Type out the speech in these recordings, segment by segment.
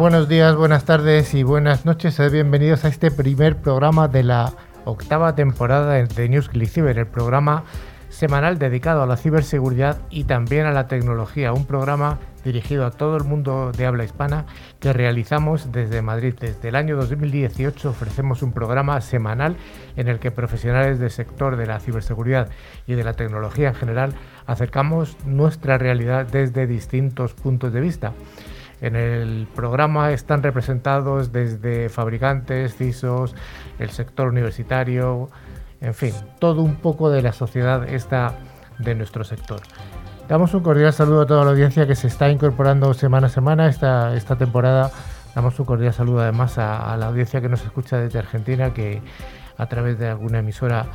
Buenos días, buenas tardes y buenas noches. Bienvenidos a este primer programa de la octava temporada de News el programa semanal dedicado a la ciberseguridad y también a la tecnología, un programa dirigido a todo el mundo de habla hispana que realizamos desde Madrid. Desde el año 2018 ofrecemos un programa semanal en el que profesionales del sector de la ciberseguridad y de la tecnología en general acercamos nuestra realidad desde distintos puntos de vista. En el programa están representados desde fabricantes, CISOs, el sector universitario, en fin, todo un poco de la sociedad esta de nuestro sector. Damos un cordial saludo a toda la audiencia que se está incorporando semana a semana esta, esta temporada. Damos un cordial saludo además a, la audiencia que nos escucha desde Argentina, que a través de alguna emisora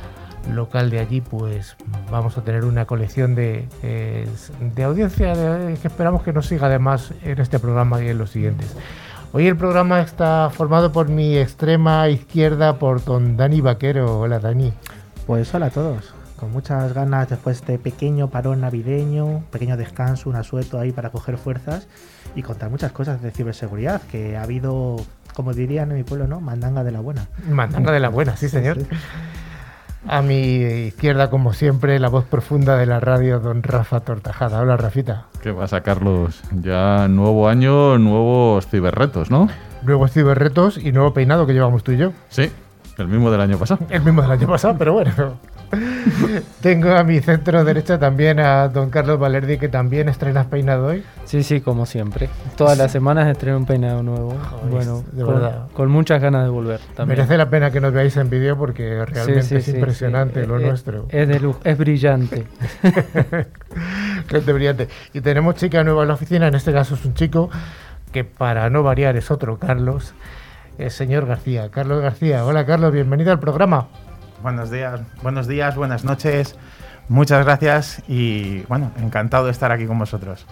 local de allí, pues vamos a tener una colección de, eh, de audiencia que esperamos que nos siga además en este programa y en los siguientes. Hoy el programa está formado por mi extrema izquierda, por don Dani Vaquero. Hola Dani. Pues hola a todos. Con muchas ganas después de este pequeño parón navideño, pequeño descanso, un asueto ahí para coger fuerzas y contar muchas cosas de ciberseguridad, que ha habido, como dirían en mi pueblo, ¿no? Mandanga de la buena. Mandanga de la buena, sí señor. A mi izquierda, como siempre, la voz profunda de la radio, don Rafa Tortajada. Hola, Rafita. ¿Qué pasa, Carlos? Ya nuevo año, nuevos ciberretos, ¿no? Nuevos ciberretos y nuevo peinado que llevamos tú y yo. Sí, el mismo del año pasado. El mismo del año pasado, pero bueno. Tengo a mi centro derecha también a don Carlos Valerdi, que también estrenas peinado hoy. Sí, sí, como siempre. Todas las semanas estreno un peinado nuevo. bueno, de con, verdad. Con muchas ganas de volver. Merece la pena que nos veáis en vídeo porque realmente es impresionante lo nuestro. Es de luz, es brillante. es brillante. Y tenemos chica nueva en la oficina, en este caso es un chico que para no variar es otro Carlos, el señor García. Carlos García, hola Carlos, bienvenido al programa. Buenos días, buenos días, buenas noches. Muchas gracias y bueno, encantado de estar aquí con vosotros.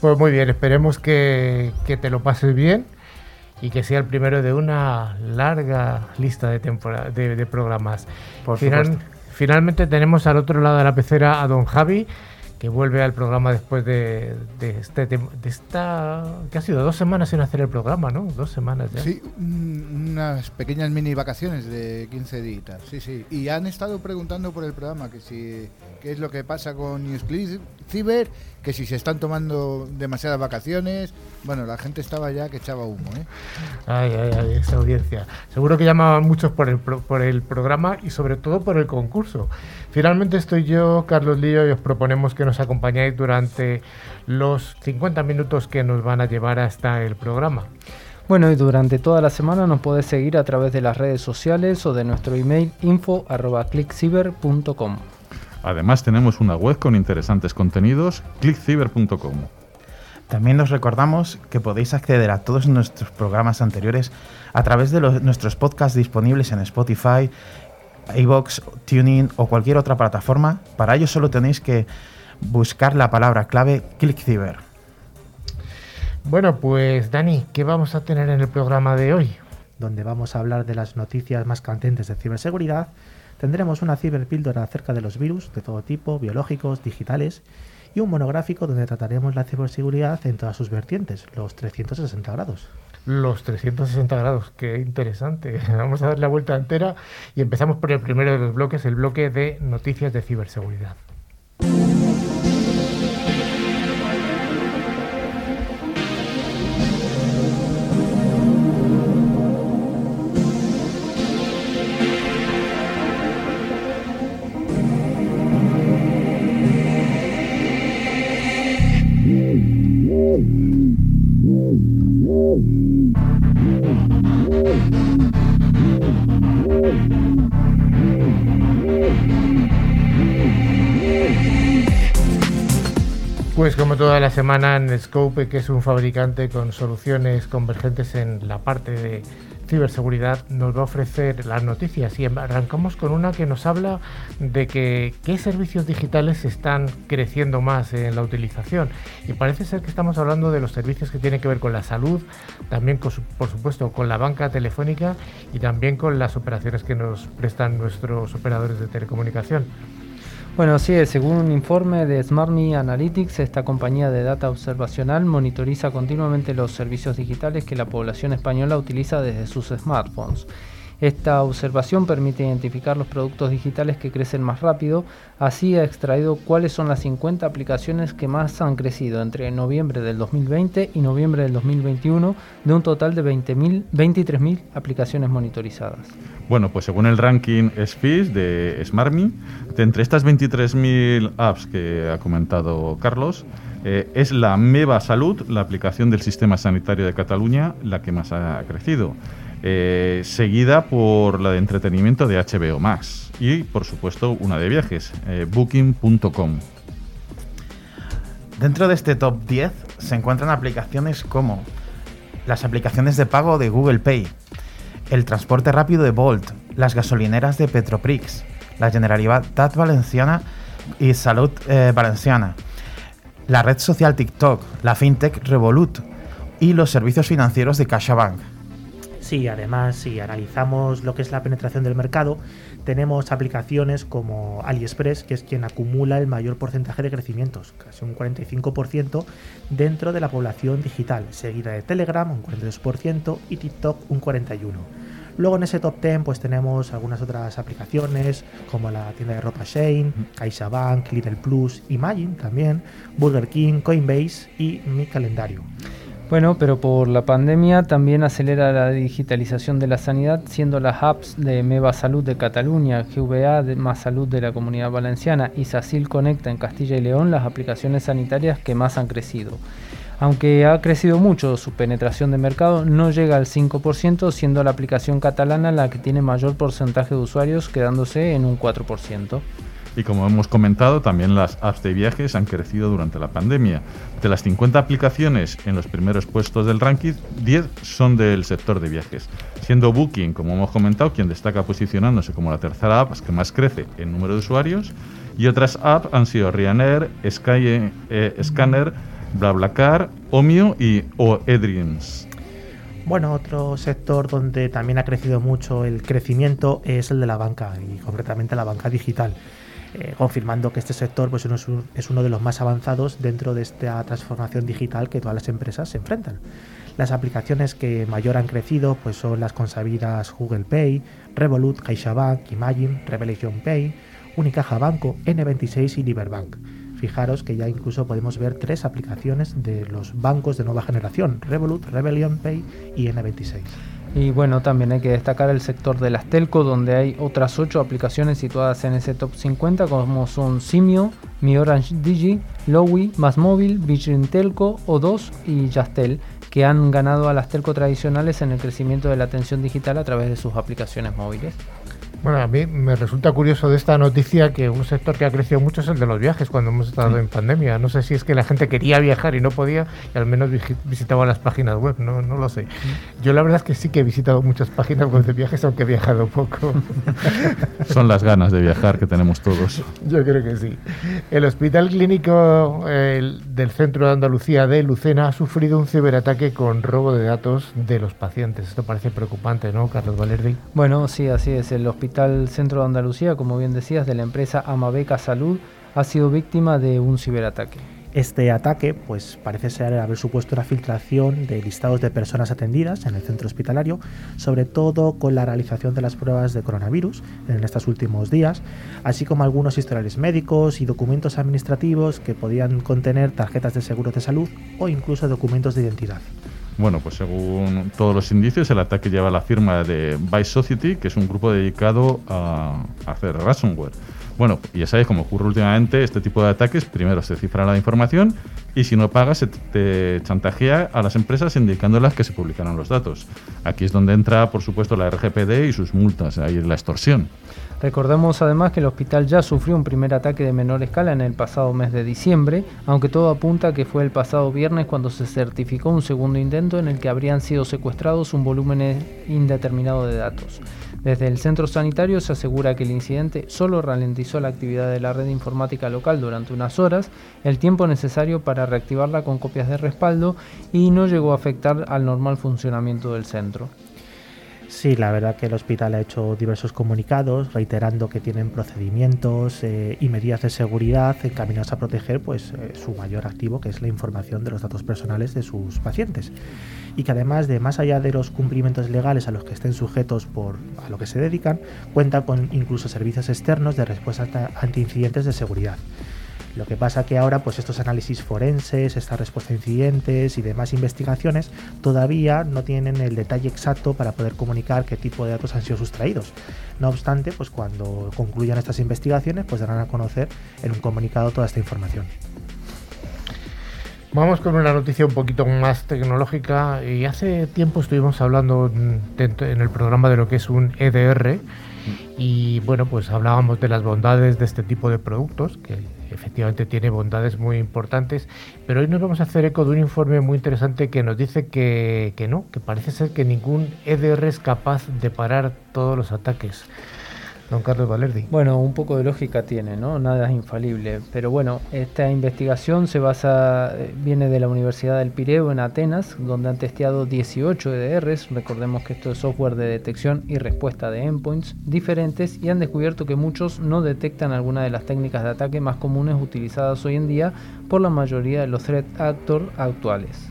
Pues muy bien, esperemos que, te lo pases bien y que sea el primero de una larga lista de, temporada, de, programas. Por finalmente tenemos al otro lado de la pecera a don Javi que vuelve al programa después de, este, de esta que ha sido dos semanas sin hacer el programa, ¿no? Dos semanas ya. Sí, unas pequeñas mini vacaciones de 15 días. Sí, sí. Y han estado preguntando por el programa que si qué es lo que pasa con Newsclick Ciber, que si se están tomando demasiadas vacaciones. Bueno, la gente estaba ya que echaba humo, ¿eh? Ay, ay, ay, esa audiencia. Seguro que llamaban muchos por el, por el programa y sobre todo por el concurso. Finalmente estoy yo, Carlos Lío, y os proponemos que nos acompañáis durante los 50 minutos que nos van a llevar hasta el programa. Bueno, y durante toda la semana nos podés seguir a través de las redes sociales o de nuestro email info.clickciber.com. Además tenemos una web con interesantes contenidos, clickciber.com. También os recordamos que podéis acceder a todos nuestros programas anteriores a través de nuestros podcasts disponibles en Spotify, iBox, Tuning o cualquier otra plataforma. Para ello solo tenéis que buscar la palabra clave ClickCiber. Bueno, pues Dani, ¿qué vamos a tener en el programa de hoy? Donde vamos a hablar de las noticias más candentes de ciberseguridad. Tendremos una ciberpíldora acerca de los virus de todo tipo, biológicos, digitales, y un monográfico donde trataremos la ciberseguridad en todas sus vertientes, los 360 grados. Los 360 grados, qué interesante. Vamos a dar la vuelta entera y empezamos por el primero de los bloques, el bloque de noticias de ciberseguridad. Pues como toda la semana, Scope, que es un fabricante con soluciones convergentes en la parte de ciberseguridad, nos va a ofrecer las noticias y arrancamos con una que nos habla de que qué servicios digitales están creciendo más en la utilización. Y parece ser que estamos hablando de los servicios que tienen que ver con la salud, también por supuesto con la banca telefónica y también con las operaciones que nos prestan nuestros operadores de telecomunicación. Bueno, sí, según un informe de SmartMe Analytics, esta compañía de data observacional monitoriza continuamente los servicios digitales que la población española utiliza desde sus smartphones. Esta observación permite identificar los productos digitales que crecen más rápido, así ha extraído cuáles son las 50 aplicaciones que más han crecido entre noviembre del 2020 y noviembre del 2021, de un total de 23.000 aplicaciones monitorizadas. Bueno, pues según el ranking SFIS de SmartMe, de entre estas 23.000 apps que ha comentado Carlos, eh, es la MEVA Salud, la aplicación del Sistema Sanitario de Cataluña, la que más ha crecido. Eh, seguida por la de entretenimiento de HBO Max y, por supuesto, una de viajes, eh, booking.com. Dentro de este top 10 se encuentran aplicaciones como las aplicaciones de pago de Google Pay, el transporte rápido de Bolt, las gasolineras de Petroprix, la Generalitat Valenciana y Salud eh, Valenciana, la red social TikTok, la FinTech Revolut y los servicios financieros de CaixaBank. Sí, además, si analizamos lo que es la penetración del mercado, tenemos aplicaciones como AliExpress, que es quien acumula el mayor porcentaje de crecimientos, casi un 45% dentro de la población digital, seguida de Telegram, un 42%, y TikTok, un 41%. Luego en ese top 10 pues tenemos algunas otras aplicaciones como la tienda de ropa Shane, CaixaBank, Lidl Plus, Imagine también, Burger King, Coinbase y Mi Calendario. Bueno, pero por la pandemia también acelera la digitalización de la sanidad, siendo las apps de Meva Salud de Cataluña, GVA de Más Salud de la Comunidad Valenciana y Sacil Conecta en Castilla y León las aplicaciones sanitarias que más han crecido. Aunque ha crecido mucho su penetración de mercado, no llega al 5%, siendo la aplicación catalana la que tiene mayor porcentaje de usuarios, quedándose en un 4%. Y como hemos comentado, también las apps de viajes han crecido durante la pandemia. De las 50 aplicaciones en los primeros puestos del ranking, 10 son del sector de viajes, siendo Booking, como hemos comentado, quien destaca posicionándose como la tercera app que más crece en número de usuarios, y otras apps han sido Ryanair, Sky, eh, Scanner, BlaBlaCar, Omio y OEDreams. Bueno, otro sector donde también ha crecido mucho el crecimiento es el de la banca y concretamente la banca digital. Eh, confirmando que este sector pues, es uno de los más avanzados dentro de esta transformación digital que todas las empresas se enfrentan. Las aplicaciones que mayor han crecido pues, son las consabidas Google Pay, Revolut, CaixaBank, Imagine, Revelation Pay, Unicaja Banco, N26 y Liberbank. Fijaros que ya incluso podemos ver tres aplicaciones de los bancos de nueva generación, Revolut, Rebellion Pay y N26. Y bueno, también hay que destacar el sector de las telco, donde hay otras 8 aplicaciones situadas en ese top 50, como son Simio, Mi Orange Digi, Lowy, Masmóvil, Vision Telco, O2 y Jastel, que han ganado a las telco tradicionales en el crecimiento de la atención digital a través de sus aplicaciones móviles. Bueno, a mí me resulta curioso de esta noticia que un sector que ha crecido mucho es el de los viajes cuando hemos estado en pandemia. No sé si es que la gente quería viajar y no podía y al menos visitaba las páginas web, no, no lo sé. Yo la verdad es que sí que he visitado muchas páginas web de viajes, aunque he viajado poco. Son las ganas de viajar que tenemos todos. Yo creo que sí. El Hospital Clínico del Centro de Andalucía de Lucena ha sufrido un ciberataque con robo de datos de los pacientes. Esto parece preocupante, ¿no, Carlos Valerdi? Bueno, sí, así es. El hospital Hospital Centro de Andalucía, como bien decías, de la empresa Amabeca Salud, ha sido víctima de un ciberataque. Este ataque pues, parece ser haber supuesto una filtración de listados de personas atendidas en el centro hospitalario, sobre todo con la realización de las pruebas de coronavirus en estos últimos días, así como algunos historiales médicos y documentos administrativos que podían contener tarjetas de seguro de salud o incluso documentos de identidad. Bueno, pues según todos los indicios, el ataque lleva la firma de Vice Society, que es un grupo dedicado a hacer ransomware. Bueno, ya sabéis, como ocurre últimamente, este tipo de ataques, primero se cifra la información y si no pagas se te chantajea a las empresas indicándolas que se publicarán los datos. Aquí es donde entra, por supuesto, la RGPD y sus multas, ahí es la extorsión. Recordemos además que el hospital ya sufrió un primer ataque de menor escala en el pasado mes de diciembre, aunque todo apunta a que fue el pasado viernes cuando se certificó un segundo intento en el que habrían sido secuestrados un volumen indeterminado de datos. Desde el centro sanitario se asegura que el incidente solo ralentizó la actividad de la red informática local durante unas horas, el tiempo necesario para reactivarla con copias de respaldo y no llegó a afectar al normal funcionamiento del centro. Sí, la verdad que el hospital ha hecho diversos comunicados reiterando que tienen procedimientos eh, y medidas de seguridad encaminados a proteger pues, eh, su mayor activo, que es la información de los datos personales de sus pacientes. Y que además de más allá de los cumplimientos legales a los que estén sujetos por a lo que se dedican, cuenta con incluso servicios externos de respuesta ante incidentes de seguridad. Lo que pasa que ahora pues estos análisis forenses, esta respuesta a incidentes y demás investigaciones todavía no tienen el detalle exacto para poder comunicar qué tipo de datos han sido sustraídos. No obstante, pues cuando concluyan estas investigaciones pues darán a conocer en un comunicado toda esta información. Vamos con una noticia un poquito más tecnológica. Y hace tiempo estuvimos hablando en el programa de lo que es un EDR. Y bueno, pues hablábamos de las bondades de este tipo de productos, que efectivamente tiene bondades muy importantes, pero hoy nos vamos a hacer eco de un informe muy interesante que nos dice que, que no, que parece ser que ningún EDR es capaz de parar todos los ataques. Don Carlos Valerdi. Bueno, un poco de lógica tiene, ¿no? Nada es infalible. Pero bueno, esta investigación se basa, eh, viene de la Universidad del Pireo en Atenas, donde han testeado 18 EDRs. Recordemos que esto es software de detección y respuesta de endpoints diferentes y han descubierto que muchos no detectan alguna de las técnicas de ataque más comunes utilizadas hoy en día por la mayoría de los threat actors actuales.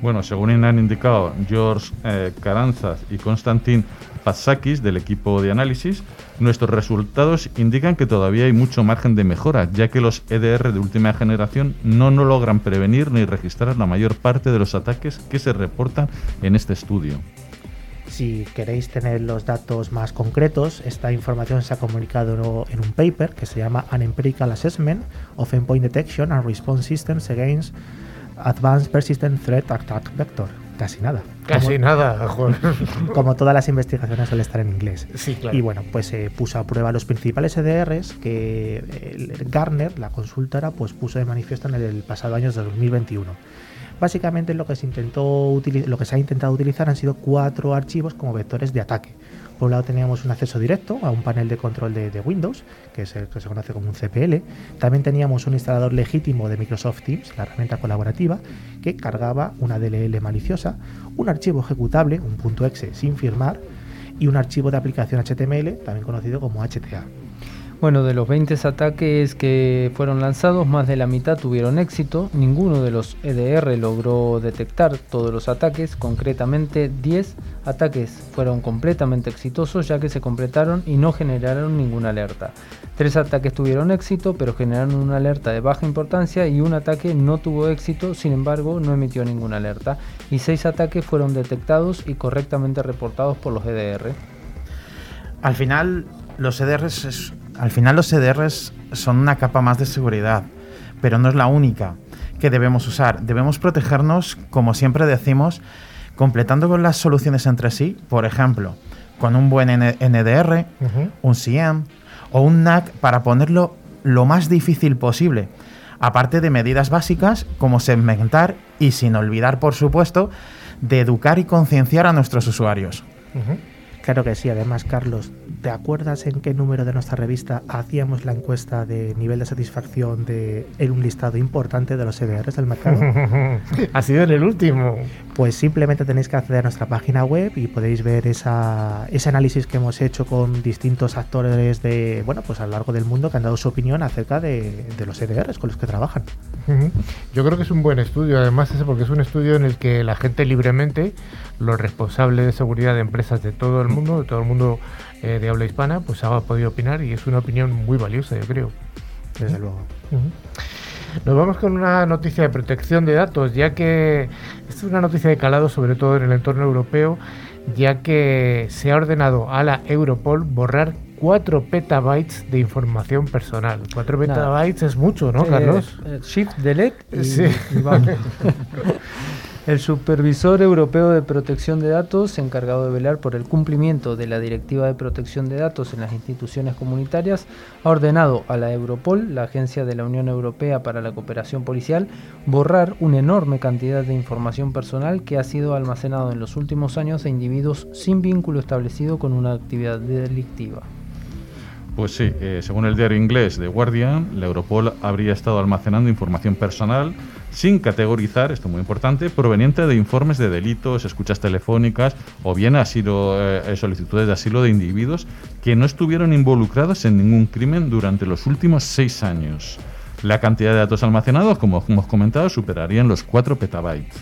Bueno, según han indicado George eh, Caranzas y Konstantin Patsakis del equipo de análisis, nuestros resultados indican que todavía hay mucho margen de mejora, ya que los EDR de última generación no, no logran prevenir ni registrar la mayor parte de los ataques que se reportan en este estudio. Si queréis tener los datos más concretos, esta información se ha comunicado en un paper que se llama An Empirical Assessment of Endpoint Detection and Response Systems Against Advanced Persistent Threat Attack Vector. Casi nada. Casi nada, Como todas las investigaciones suele estar en inglés. Sí, claro. Y bueno, pues se puso a prueba los principales EDRs que Garner, la consultora, pues puso de manifiesto en el pasado año de 2021. Básicamente lo que se intentó lo que se ha intentado utilizar han sido cuatro archivos como vectores de ataque por un lado teníamos un acceso directo a un panel de control de, Windows, que es el que se conoce como un CPL. También teníamos un instalador legítimo de Microsoft Teams, la herramienta colaborativa, que cargaba una DLL maliciosa, un archivo ejecutable, un .exe sin firmar, y un archivo de aplicación HTML, también conocido como HTA. Bueno, de los 20 ataques que fueron lanzados, más de la mitad tuvieron éxito. Ninguno de los EDR logró detectar todos los ataques. Concretamente, 10 ataques fueron completamente exitosos ya que se completaron y no generaron ninguna alerta. Tres ataques tuvieron éxito, pero generaron una alerta de baja importancia y un ataque no tuvo éxito, sin embargo, no emitió ninguna alerta. Y seis ataques fueron detectados y correctamente reportados por los EDR. Al final, los EDRs al final los EDRs son una capa más de seguridad, pero no es la única que debemos usar. Debemos protegernos, como siempre decimos, completando con las soluciones entre sí, por ejemplo, con un buen NDR, un CM o un NAC para ponerlo lo más difícil posible. Aparte de medidas básicas como segmentar y sin olvidar, por supuesto, de educar y concienciar a nuestros usuarios. Claro que sí, además Carlos, ¿te acuerdas en qué número de nuestra revista hacíamos la encuesta de nivel de satisfacción de en un listado importante de los EDRs del mercado? ha sido en el último. Pues simplemente tenéis que acceder a nuestra página web y podéis ver esa, ese análisis que hemos hecho con distintos actores de, bueno, pues a lo largo del mundo que han dado su opinión acerca de, de los EDRs con los que trabajan. Yo creo que es un buen estudio, además, porque es un estudio en el que la gente libremente, los responsables de seguridad de empresas de todo el mundo, de todo el mundo eh, de habla hispana, pues ha podido opinar y es una opinión muy valiosa, yo creo. Desde luego. Nos vamos con una noticia de protección de datos, ya que es una noticia de calado, sobre todo en el entorno europeo, ya que se ha ordenado a la Europol borrar 4 petabytes de información personal. 4 petabytes es mucho, ¿no, Carlos? Eh, shift, delete sí. El supervisor europeo de protección de datos, encargado de velar por el cumplimiento de la Directiva de Protección de Datos en las instituciones comunitarias, ha ordenado a la Europol, la agencia de la Unión Europea para la Cooperación Policial, borrar una enorme cantidad de información personal que ha sido almacenado en los últimos años de individuos sin vínculo establecido con una actividad delictiva. Pues sí, eh, según el diario inglés The Guardian, la Europol habría estado almacenando información personal sin categorizar, esto es muy importante, proveniente de informes de delitos, escuchas telefónicas o bien asilo, eh, solicitudes de asilo de individuos que no estuvieron involucrados en ningún crimen durante los últimos seis años. La cantidad de datos almacenados, como hemos comentado, superarían los 4 petabytes.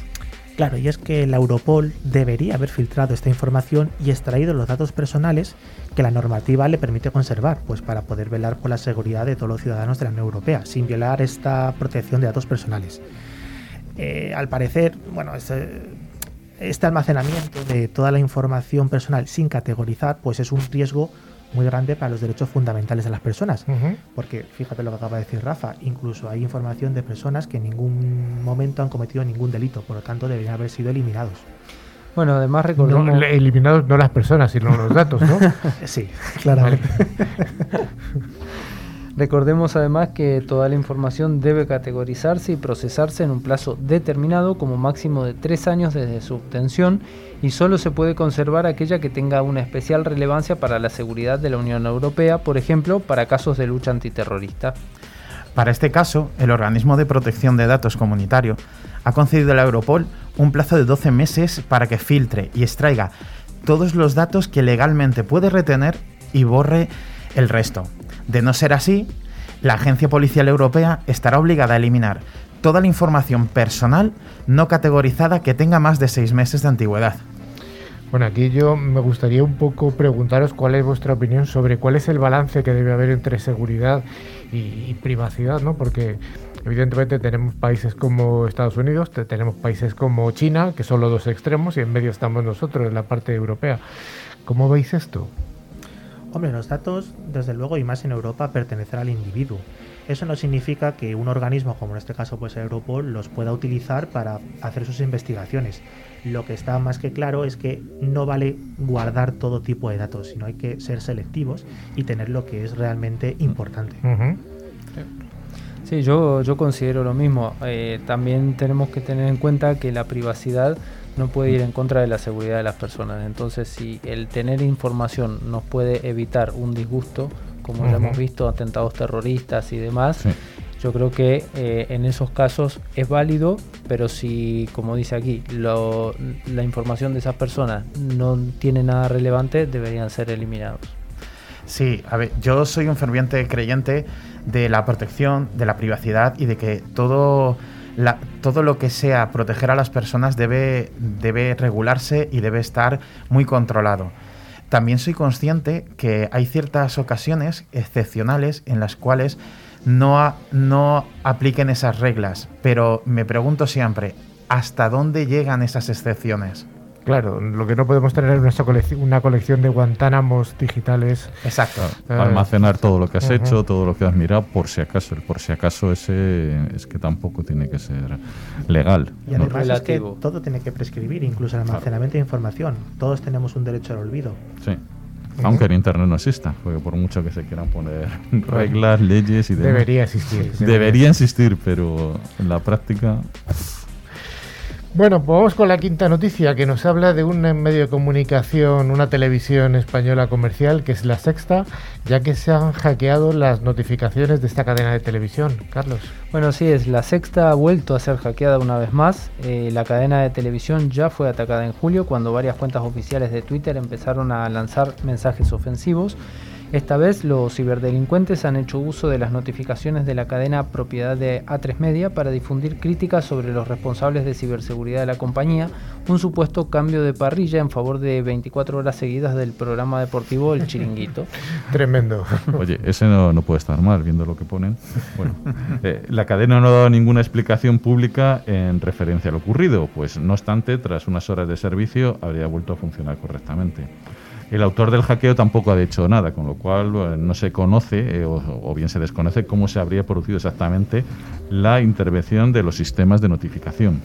Claro, y es que la Europol debería haber filtrado esta información y extraído los datos personales que la normativa le permite conservar, pues para poder velar por la seguridad de todos los ciudadanos de la Unión Europea, sin violar esta protección de datos personales. Eh, al parecer, bueno, este, este almacenamiento de toda la información personal sin categorizar, pues es un riesgo muy grande para los derechos fundamentales de las personas. Porque fíjate lo que acaba de decir Rafa, incluso hay información de personas que en ningún momento han cometido ningún delito, por lo tanto deberían haber sido eliminados. Bueno, además recordemos... eliminados no las personas, sino los datos, ¿no? sí, claramente. Recordemos además que toda la información debe categorizarse y procesarse en un plazo determinado como máximo de tres años desde su obtención y solo se puede conservar aquella que tenga una especial relevancia para la seguridad de la Unión Europea, por ejemplo, para casos de lucha antiterrorista. Para este caso, el Organismo de Protección de Datos Comunitario ha concedido a la Europol un plazo de 12 meses para que filtre y extraiga todos los datos que legalmente puede retener y borre el resto. De no ser así, la Agencia Policial Europea estará obligada a eliminar toda la información personal no categorizada que tenga más de seis meses de antigüedad. Bueno, aquí yo me gustaría un poco preguntaros cuál es vuestra opinión sobre cuál es el balance que debe haber entre seguridad y, privacidad, ¿no? Porque evidentemente tenemos países como Estados Unidos, tenemos países como China, que son los dos extremos, y en medio estamos nosotros, en la parte europea. ¿Cómo veis esto? Hombre, los datos, desde luego, y más en Europa, pertenecen al individuo. Eso no significa que un organismo, como en este caso pues Europol, los pueda utilizar para hacer sus investigaciones. Lo que está más que claro es que no vale guardar todo tipo de datos, sino hay que ser selectivos y tener lo que es realmente importante. Sí, yo, yo considero lo mismo. Eh, también tenemos que tener en cuenta que la privacidad no puede ir en contra de la seguridad de las personas. Entonces, si el tener información nos puede evitar un disgusto, como ya hemos visto, atentados terroristas y demás, yo creo que eh, en esos casos es válido, pero si, como dice aquí, la información de esas personas no tiene nada relevante, deberían ser eliminados. Sí, a ver, yo soy un ferviente creyente de la protección, de la privacidad y de que todo todo lo que sea proteger a las personas debe, debe regularse y debe estar muy controlado. También soy consciente que hay ciertas ocasiones excepcionales en las cuales no, no apliquen esas reglas, pero me pregunto siempre, ¿hasta dónde llegan esas excepciones? Claro, lo que no podemos tener es una colección, de Guantánamos digitales. Exacto. Eh, almacenar todo lo que has hecho, todo lo que has mirado, por si acaso. El por si acaso ese es que tampoco tiene que ser legal. Y además es que todo tiene que prescribir, incluso el almacenamiento de información. Todos tenemos un derecho al olvido. Sí. Aunque en Internet no exista, porque por mucho que se quieran poner reglas, leyes y demás. Debería existir. Debería existir, pero en la práctica... Bueno, pues vamos con la quinta noticia que nos habla de un medio de comunicación, una televisión española comercial, que es la sexta, ya que se han hackeado las notificaciones de esta cadena de televisión. Carlos. Bueno, sí, es la sexta ha vuelto a ser hackeada una vez más. Eh, la cadena de televisión ya fue atacada en julio cuando varias cuentas oficiales de Twitter empezaron a lanzar mensajes ofensivos. Esta vez los ciberdelincuentes han hecho uso de las notificaciones de la cadena propiedad de A3 Media para difundir críticas sobre los responsables de ciberseguridad de la compañía, un supuesto cambio de parrilla en favor de 24 horas seguidas del programa deportivo El Chiringuito. Tremendo. Oye, ese no, puede estar mal viendo lo que ponen. Bueno, eh, la cadena no ha dado ninguna explicación pública en referencia a lo ocurrido, pues no obstante, tras unas horas de servicio habría vuelto a funcionar correctamente. El autor del hackeo tampoco ha dicho nada, con lo cual eh, no se conoce eh, o, bien se desconoce cómo se habría producido exactamente la intervención de los sistemas de notificación.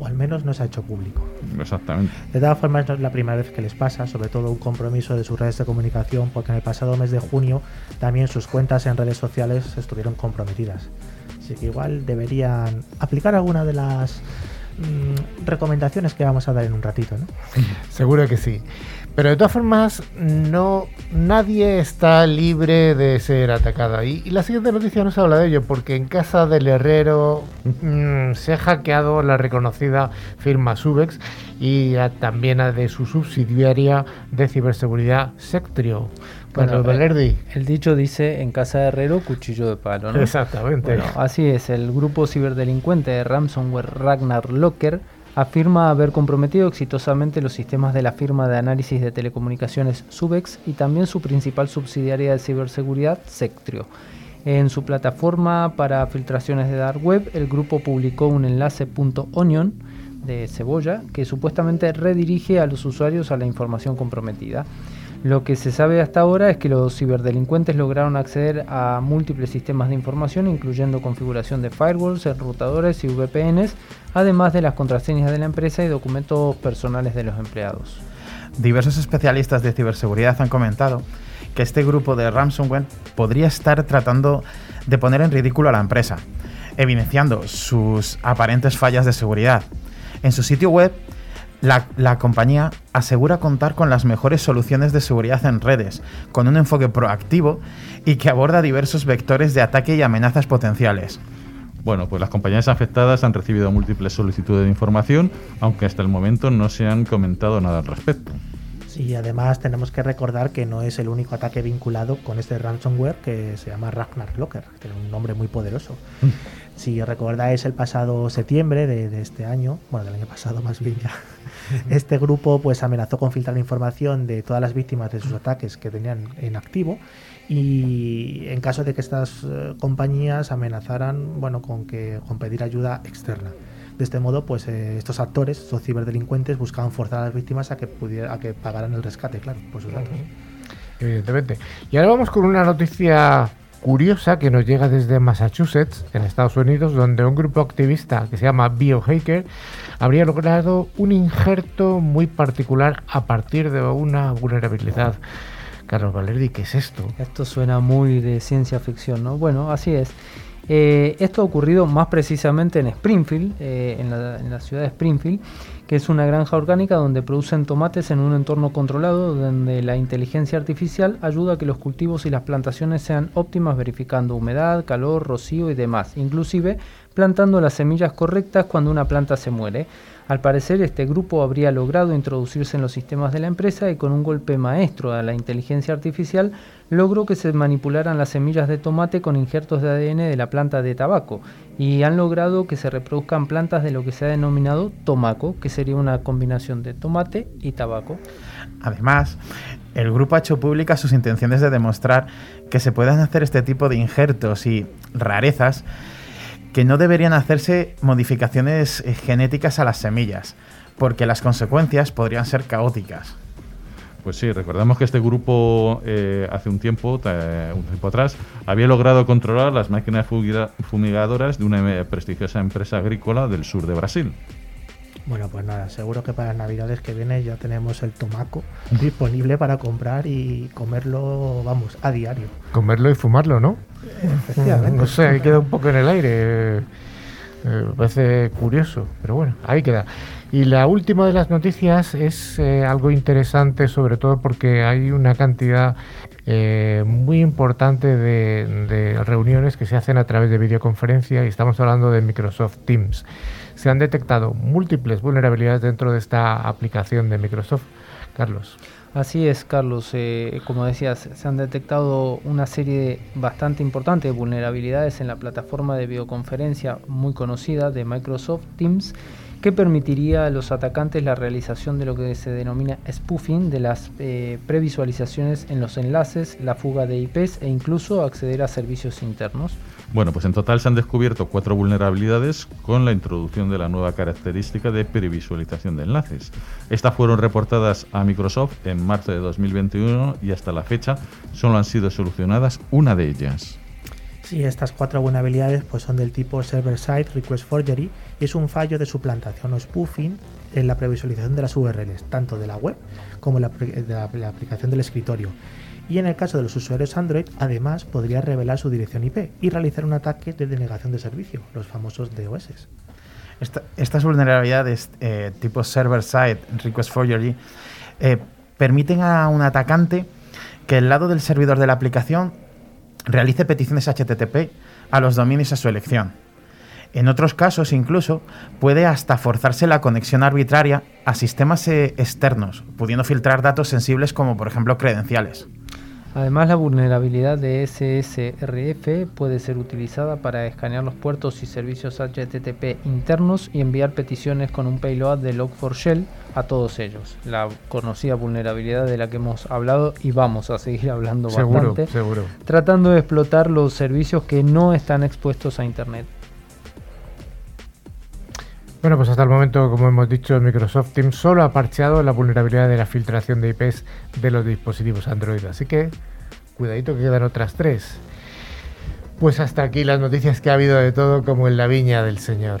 O al menos no se ha hecho público. Exactamente. De todas formas, no es la primera vez que les pasa, sobre todo un compromiso de sus redes de comunicación, porque en el pasado mes de junio también sus cuentas en redes sociales estuvieron comprometidas. Así que igual deberían aplicar alguna de las mm, recomendaciones que vamos a dar en un ratito, ¿no? Seguro que sí. Pero de todas formas, no nadie está libre de ser atacado. Y, la siguiente noticia nos habla de ello, porque en casa del herrero mm, se ha hackeado la reconocida firma Subex y también a de su subsidiaria de ciberseguridad Sectrio. Bueno, Bueno, Valerdi. El dicho dice, en casa de herrero, cuchillo de palo, ¿no? Exactamente. Bueno, así es, el grupo ciberdelincuente de ransomware Ragnar Locker afirma haber comprometido exitosamente los sistemas de la firma de análisis de telecomunicaciones Subex y también su principal subsidiaria de ciberseguridad, Sectrio. En su plataforma para filtraciones de Dark Web, el grupo publicó un enlace .onion de cebolla que supuestamente redirige a los usuarios a la información comprometida. Lo que se sabe hasta ahora es que los ciberdelincuentes lograron acceder a múltiples sistemas de información, incluyendo configuración de firewalls, enrutadores y VPNs, además de las contraseñas de la empresa y documentos personales de los empleados. Diversos especialistas de ciberseguridad han comentado que este grupo de ransomware podría estar tratando de poner en ridículo a la empresa, evidenciando sus aparentes fallas de seguridad. En su sitio web, la, la compañía asegura contar con las mejores soluciones de seguridad en redes, con un enfoque proactivo y que aborda diversos vectores de ataque y amenazas potenciales. Bueno, pues las compañías afectadas han recibido múltiples solicitudes de información, aunque hasta el momento no se han comentado nada al respecto. Sí, además tenemos que recordar que no es el único ataque vinculado con este ransomware que se llama Ragnar Locker, que tiene un nombre muy poderoso. Si recordáis el pasado septiembre de, de este año, bueno, del año pasado más bien ya, este grupo pues amenazó con filtrar la información de todas las víctimas de sus ataques que tenían en activo y en caso de que estas eh, compañías amenazaran, bueno, con que con pedir ayuda externa. De este modo, pues eh, estos actores, estos ciberdelincuentes, buscaban forzar a las víctimas a que pudiera, a que pagaran el rescate, claro, por sus datos. Evidentemente. Y ahora vamos con una noticia curiosa que nos llega desde Massachusetts, en Estados Unidos, donde un grupo activista que se llama Biohacker habría logrado un injerto muy particular a partir de una vulnerabilidad. Carlos Valerdi, ¿qué es esto? Esto suena muy de ciencia ficción, ¿no? Bueno, así es. Eh, esto ha ocurrido más precisamente en Springfield, eh, en, la, en la ciudad de Springfield, que es una granja orgánica donde producen tomates en un entorno controlado donde la inteligencia artificial ayuda a que los cultivos y las plantaciones sean óptimas verificando humedad, calor, rocío y demás, inclusive plantando las semillas correctas cuando una planta se muere. Al parecer este grupo habría logrado introducirse en los sistemas de la empresa y con un golpe maestro a la inteligencia artificial logró que se manipularan las semillas de tomate con injertos de ADN de la planta de tabaco y han logrado que se reproduzcan plantas de lo que se ha denominado tomaco, que sería una combinación de tomate y tabaco. Además, el grupo ha hecho públicas sus intenciones de demostrar que se pueden hacer este tipo de injertos y rarezas que no deberían hacerse modificaciones eh, genéticas a las semillas, porque las consecuencias podrían ser caóticas. Pues sí, recordamos que este grupo eh, hace un tiempo, ta- un tiempo atrás, había logrado controlar las máquinas fumigadoras de una eh, prestigiosa empresa agrícola del sur de Brasil. Bueno, pues nada, seguro que para las navidades que viene ya tenemos el tomaco disponible para comprar y comerlo, vamos, a diario. Comerlo y fumarlo, ¿no? Efectivamente. No sé, ahí queda un poco en el aire. eh, me parece curioso, pero bueno, ahí queda. Y la última de las noticias es eh, algo interesante, sobre todo porque hay una cantidad eh, muy importante de, de reuniones que se hacen a través de videoconferencia y estamos hablando de Microsoft Teams. Se han detectado múltiples vulnerabilidades dentro de esta aplicación de Microsoft. Carlos. Así es, Carlos. eh, como decías, se han detectado una serie bastante importante de vulnerabilidades en la plataforma de videoconferencia muy conocida de Microsoft Teams que permitiría a los atacantes la realización de lo que se denomina spoofing de las eh, previsualizaciones en los enlaces, la fuga de IPs e incluso acceder a servicios internos. Bueno, pues en total se han descubierto cuatro vulnerabilidades con la introducción de la nueva característica de previsualización de enlaces. Estas fueron reportadas a Microsoft en marzo de 2021 y hasta la fecha solo han sido solucionadas una de ellas. Sí, estas cuatro vulnerabilidades pues, son del tipo Server-Side Request Forgery y es un fallo de suplantación o spoofing en la previsualización de las URLs, tanto de la web como de la aplicación del escritorio. Y en el caso de los usuarios Android, además podría revelar su dirección IP y realizar un ataque de denegación de servicio, los famosos DOS. estas vulnerabilidades eh, tipo server-side request forgery eh, permiten a un atacante que el lado del servidor de la aplicación realice peticiones HTTP a los dominios a su elección. En otros casos, incluso, puede hasta forzarse la conexión arbitraria a sistemas eh, externos, pudiendo filtrar datos sensibles como, por ejemplo, credenciales. Además, la vulnerabilidad de SSRF puede ser utilizada para escanear los puertos y servicios HTTP internos y enviar peticiones con un payload de Log4Shell a todos ellos. La conocida vulnerabilidad de la que hemos hablado y vamos a seguir hablando bastante. Seguro. Tratando de explotar los servicios que no están expuestos a Internet. Bueno, pues hasta el momento, como hemos dicho, Microsoft Teams solo ha parcheado la vulnerabilidad de la filtración de IPs de los dispositivos Android. Así que, cuidadito que quedan otras tres. Pues hasta aquí las noticias que ha habido de todo como en la viña del Señor.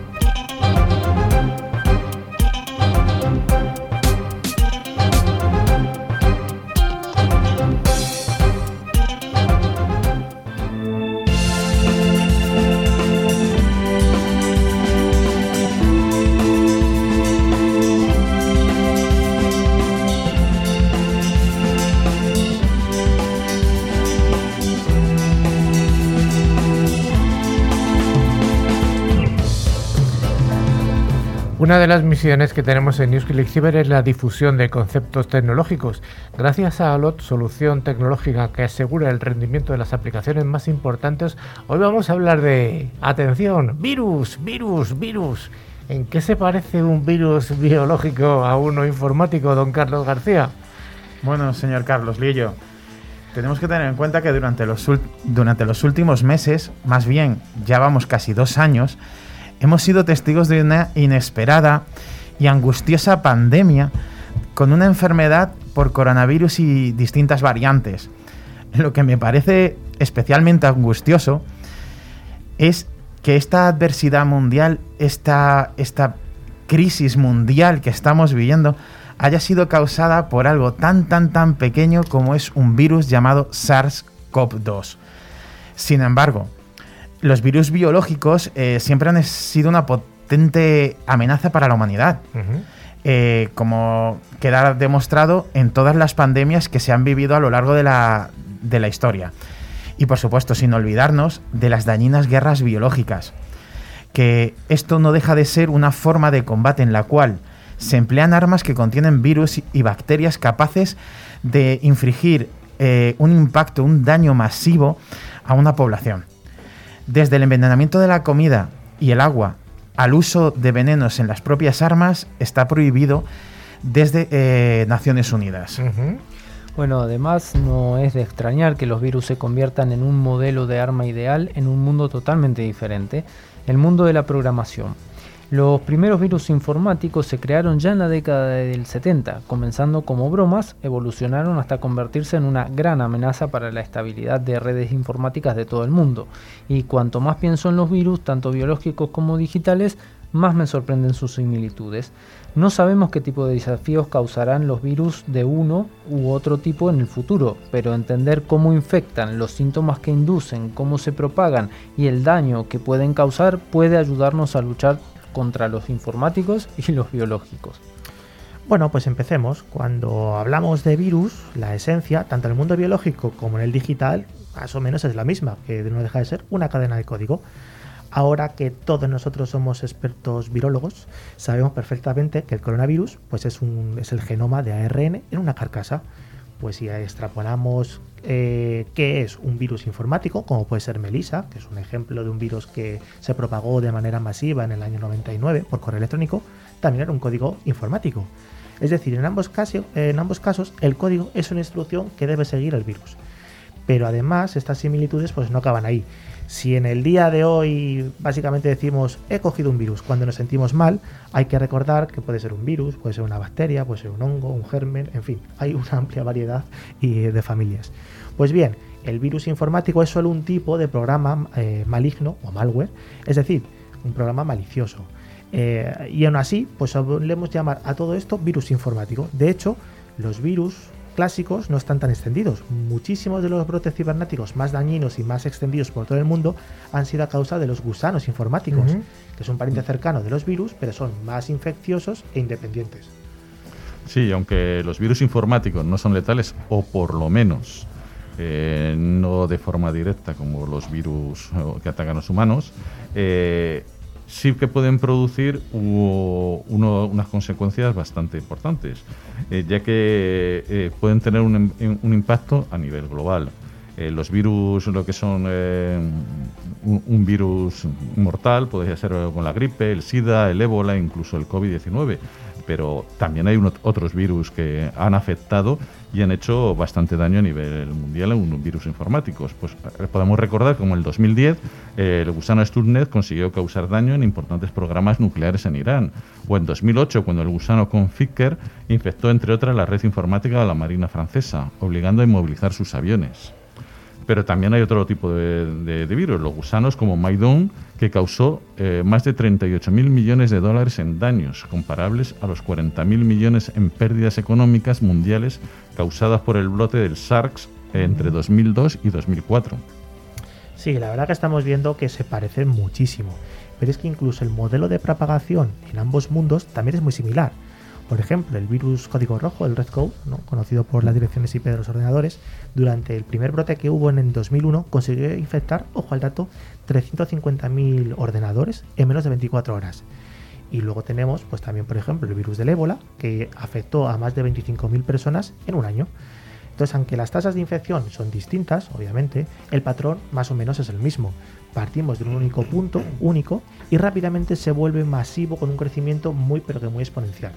Una de las misiones que tenemos en NewsClick Cyber es la difusión de conceptos tecnológicos. Gracias a ALOT, solución tecnológica que asegura el rendimiento de las aplicaciones más importantes, hoy vamos a hablar de, atención, virus, virus, virus. ¿En qué se parece un virus biológico a uno informático, don Carlos García? Bueno, señor Carlos Lillo, tenemos que tener en cuenta que durante los, durante los últimos meses, más bien ya vamos casi dos años, hemos sido testigos de una inesperada y angustiosa pandemia con una enfermedad por coronavirus y distintas variantes. Lo que me parece especialmente angustioso es que esta adversidad mundial, esta, esta crisis mundial que estamos viviendo, haya sido causada por algo tan, tan, tan pequeño como es un virus llamado SARS-CoV-2. Sin embargo, los virus biológicos eh, siempre han sido una potente amenaza para la humanidad. Eh, como queda demostrado en todas las pandemias que se han vivido a lo largo de la, de la historia. Y por supuesto, sin olvidarnos de las dañinas guerras biológicas. Que esto no deja de ser una forma de combate en la cual se emplean armas que contienen virus y bacterias capaces de infligir eh, un impacto, un daño masivo a una población. Desde el envenenamiento de la comida y el agua al uso de venenos en las propias armas está prohibido desde eh, Naciones Unidas. Bueno, además no es de extrañar que los virus se conviertan en un modelo de arma ideal en un mundo totalmente diferente, el mundo de la programación. Los primeros virus informáticos se crearon ya en la década del 70, comenzando como bromas, evolucionaron hasta convertirse en una gran amenaza para la estabilidad de redes informáticas de todo el mundo. Y cuanto más pienso en los virus, tanto biológicos como digitales, más me sorprenden sus similitudes. No sabemos qué tipo de desafíos causarán los virus de uno u otro tipo en el futuro, pero entender cómo infectan, los síntomas que inducen, cómo se propagan y el daño que pueden causar puede ayudarnos a luchar contra los informáticos y los biológicos. Bueno, pues empecemos. Cuando hablamos de virus, la esencia, tanto en el mundo biológico como en el digital, más o menos es la misma, que no deja de ser una cadena de código. Ahora que todos nosotros somos expertos virólogos, sabemos perfectamente que el coronavirus pues es, un, es el genoma de ARN en una carcasa. Pues si extrapolamos eh, qué es un virus informático, como puede ser Melissa, que es un ejemplo de un virus que se propagó de manera masiva en el año 99 por correo electrónico, también era un código informático. Es decir, en ambos, casos, en ambos casos el código es una instrucción que debe seguir el virus. Pero además estas similitudes pues no acaban ahí. Si en el día de hoy básicamente decimos he cogido un virus cuando nos sentimos mal, hay que recordar que puede ser un virus, puede ser una bacteria, puede ser un hongo, un germen, en fin, hay una amplia variedad de familias. Pues bien, el virus informático es solo un tipo de programa eh, maligno o malware, es decir, un programa malicioso. Eh, y aún así, pues solemos llamar a todo esto virus informático. De hecho, los virus clásicos no están tan extendidos. Muchísimos de los brotes cibernéticos más dañinos y más extendidos por todo el mundo han sido a causa de los gusanos informáticos, que son pariente cercano de los virus, pero son más infecciosos e independientes. Sí, aunque los virus informáticos no son letales, o por lo menos eh, no de forma directa como los virus que atacan a los humanos, eh, sí que pueden producir unas consecuencias bastante importantes, eh, ya que eh, pueden tener un, impacto a nivel global. Eh, los virus, lo que son un, virus mortal, podría ser con la gripe, el SIDA, el ébola, incluso el COVID-19, pero también hay otros virus que han afectado y han hecho bastante daño a nivel mundial en virus informáticos. Pues eh, podemos recordar como en el 2010 eh, el gusano Stuxnet consiguió causar daño en importantes programas nucleares en Irán, o en 2008 cuando el gusano Conficker infectó entre otras la red informática de la Marina francesa, obligando a inmovilizar sus aviones. Pero también hay otro tipo de, virus, los gusanos como Maidon, que causó eh, más de 38.000 millones de dólares en daños, comparables a los 40.000 millones en pérdidas económicas mundiales causadas por el brote del SARS entre 2002 y 2004. Sí, la verdad que estamos viendo que se parecen muchísimo, pero es que incluso el modelo de propagación en ambos mundos también es muy similar. Por ejemplo, el virus código rojo, el Red Code, conocido por las direcciones IP de los ordenadores, durante el primer brote que hubo en el 2001 consiguió infectar, ojo al dato, 350.000 ordenadores en menos de 24 horas. Y luego tenemos, pues también, por ejemplo, el virus del ébola, que afectó a más de 25.000 personas en un año. Entonces, aunque las tasas de infección son distintas, obviamente, el patrón más o menos es el mismo partimos de un único punto, único, y rápidamente se vuelve masivo con un crecimiento muy pero que muy exponencial.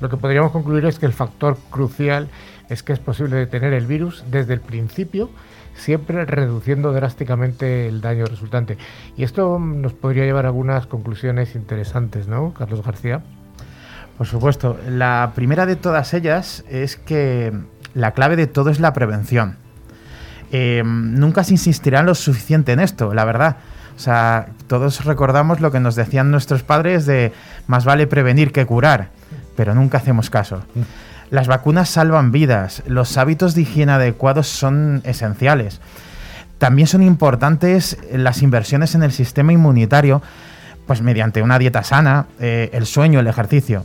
Lo que podríamos concluir es que el factor crucial es que es posible detener el virus desde el principio, siempre reduciendo drásticamente el daño resultante. Y esto nos podría llevar a algunas conclusiones interesantes, ¿no, Carlos García? Por supuesto. La primera de todas ellas es que la clave de todo es la prevención. Eh, nunca se insistirá lo suficiente en esto, la verdad. O sea, todos recordamos lo que nos decían nuestros padres de más vale prevenir que curar, pero nunca hacemos caso. Las vacunas salvan vidas, los hábitos de higiene adecuados son esenciales. También son importantes las inversiones en el sistema inmunitario, pues mediante una dieta sana, eh, el sueño, el ejercicio.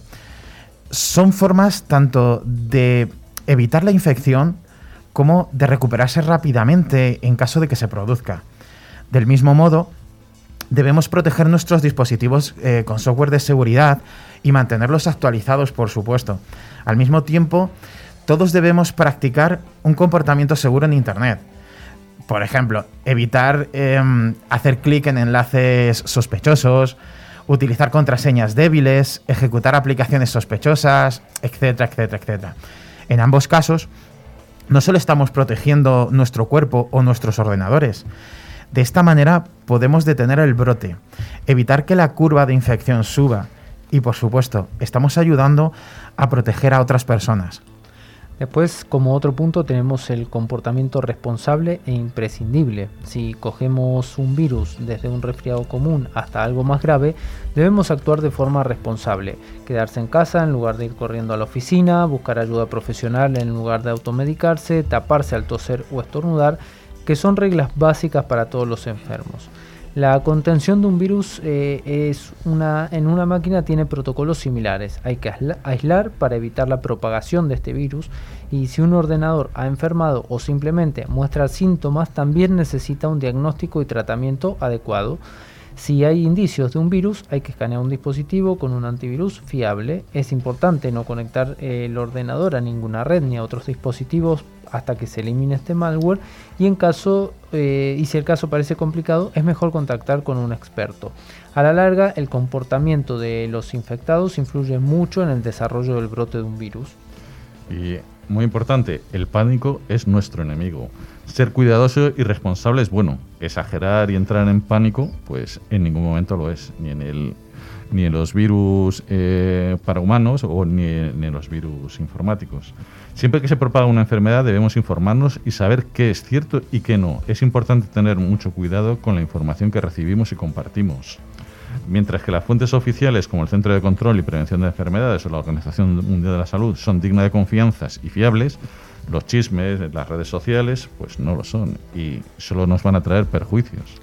Son formas tanto de evitar la infección como de recuperarse rápidamente en caso de que se produzca. Del mismo modo, debemos proteger nuestros dispositivos eh, con software de seguridad y mantenerlos actualizados, por supuesto. Al mismo tiempo, todos debemos practicar un comportamiento seguro en Internet. Por ejemplo, evitar em, hacer clic en enlaces sospechosos, utilizar contraseñas débiles, ejecutar aplicaciones sospechosas, etcétera, etcétera, etcétera. En ambos casos, no solo estamos protegiendo nuestro cuerpo o nuestros ordenadores, de esta manera podemos detener el brote, evitar que la curva de infección suba y por supuesto estamos ayudando a proteger a otras personas. Después, como otro punto, tenemos el comportamiento responsable e imprescindible. Si cogemos un virus desde un resfriado común hasta algo más grave, debemos actuar de forma responsable. Quedarse en casa en lugar de ir corriendo a la oficina, buscar ayuda profesional en lugar de automedicarse, taparse al toser o estornudar, que son reglas básicas para todos los enfermos. La contención de un virus eh, es una, en una máquina tiene protocolos similares. Hay que aislar para evitar la propagación de este virus y si un ordenador ha enfermado o simplemente muestra síntomas, también necesita un diagnóstico y tratamiento adecuado. Si hay indicios de un virus, hay que escanear un dispositivo con un antivirus fiable. Es importante no conectar el ordenador a ninguna red ni a otros dispositivos hasta que se elimine este malware y en caso eh, y si el caso parece complicado es mejor contactar con un experto. A la larga el comportamiento de los infectados influye mucho en el desarrollo del brote de un virus. Y muy importante, el pánico es nuestro enemigo. Ser cuidadoso y responsable es bueno. Exagerar y entrar en pánico, pues en ningún momento lo es, ni en el ni en los virus eh, para humanos o ni, ni en los virus informáticos. Siempre que se propaga una enfermedad debemos informarnos y saber qué es cierto y qué no. Es importante tener mucho cuidado con la información que recibimos y compartimos. Mientras que las fuentes oficiales como el Centro de Control y Prevención de Enfermedades o la Organización Mundial de la Salud son dignas de confianza y fiables, los chismes, las redes sociales, pues no lo son y solo nos van a traer perjuicios.